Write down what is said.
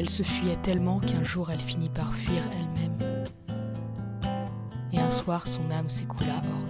Elle se fuyait tellement qu'un jour elle finit par fuir elle-même. Et un soir son âme s'écoula hors.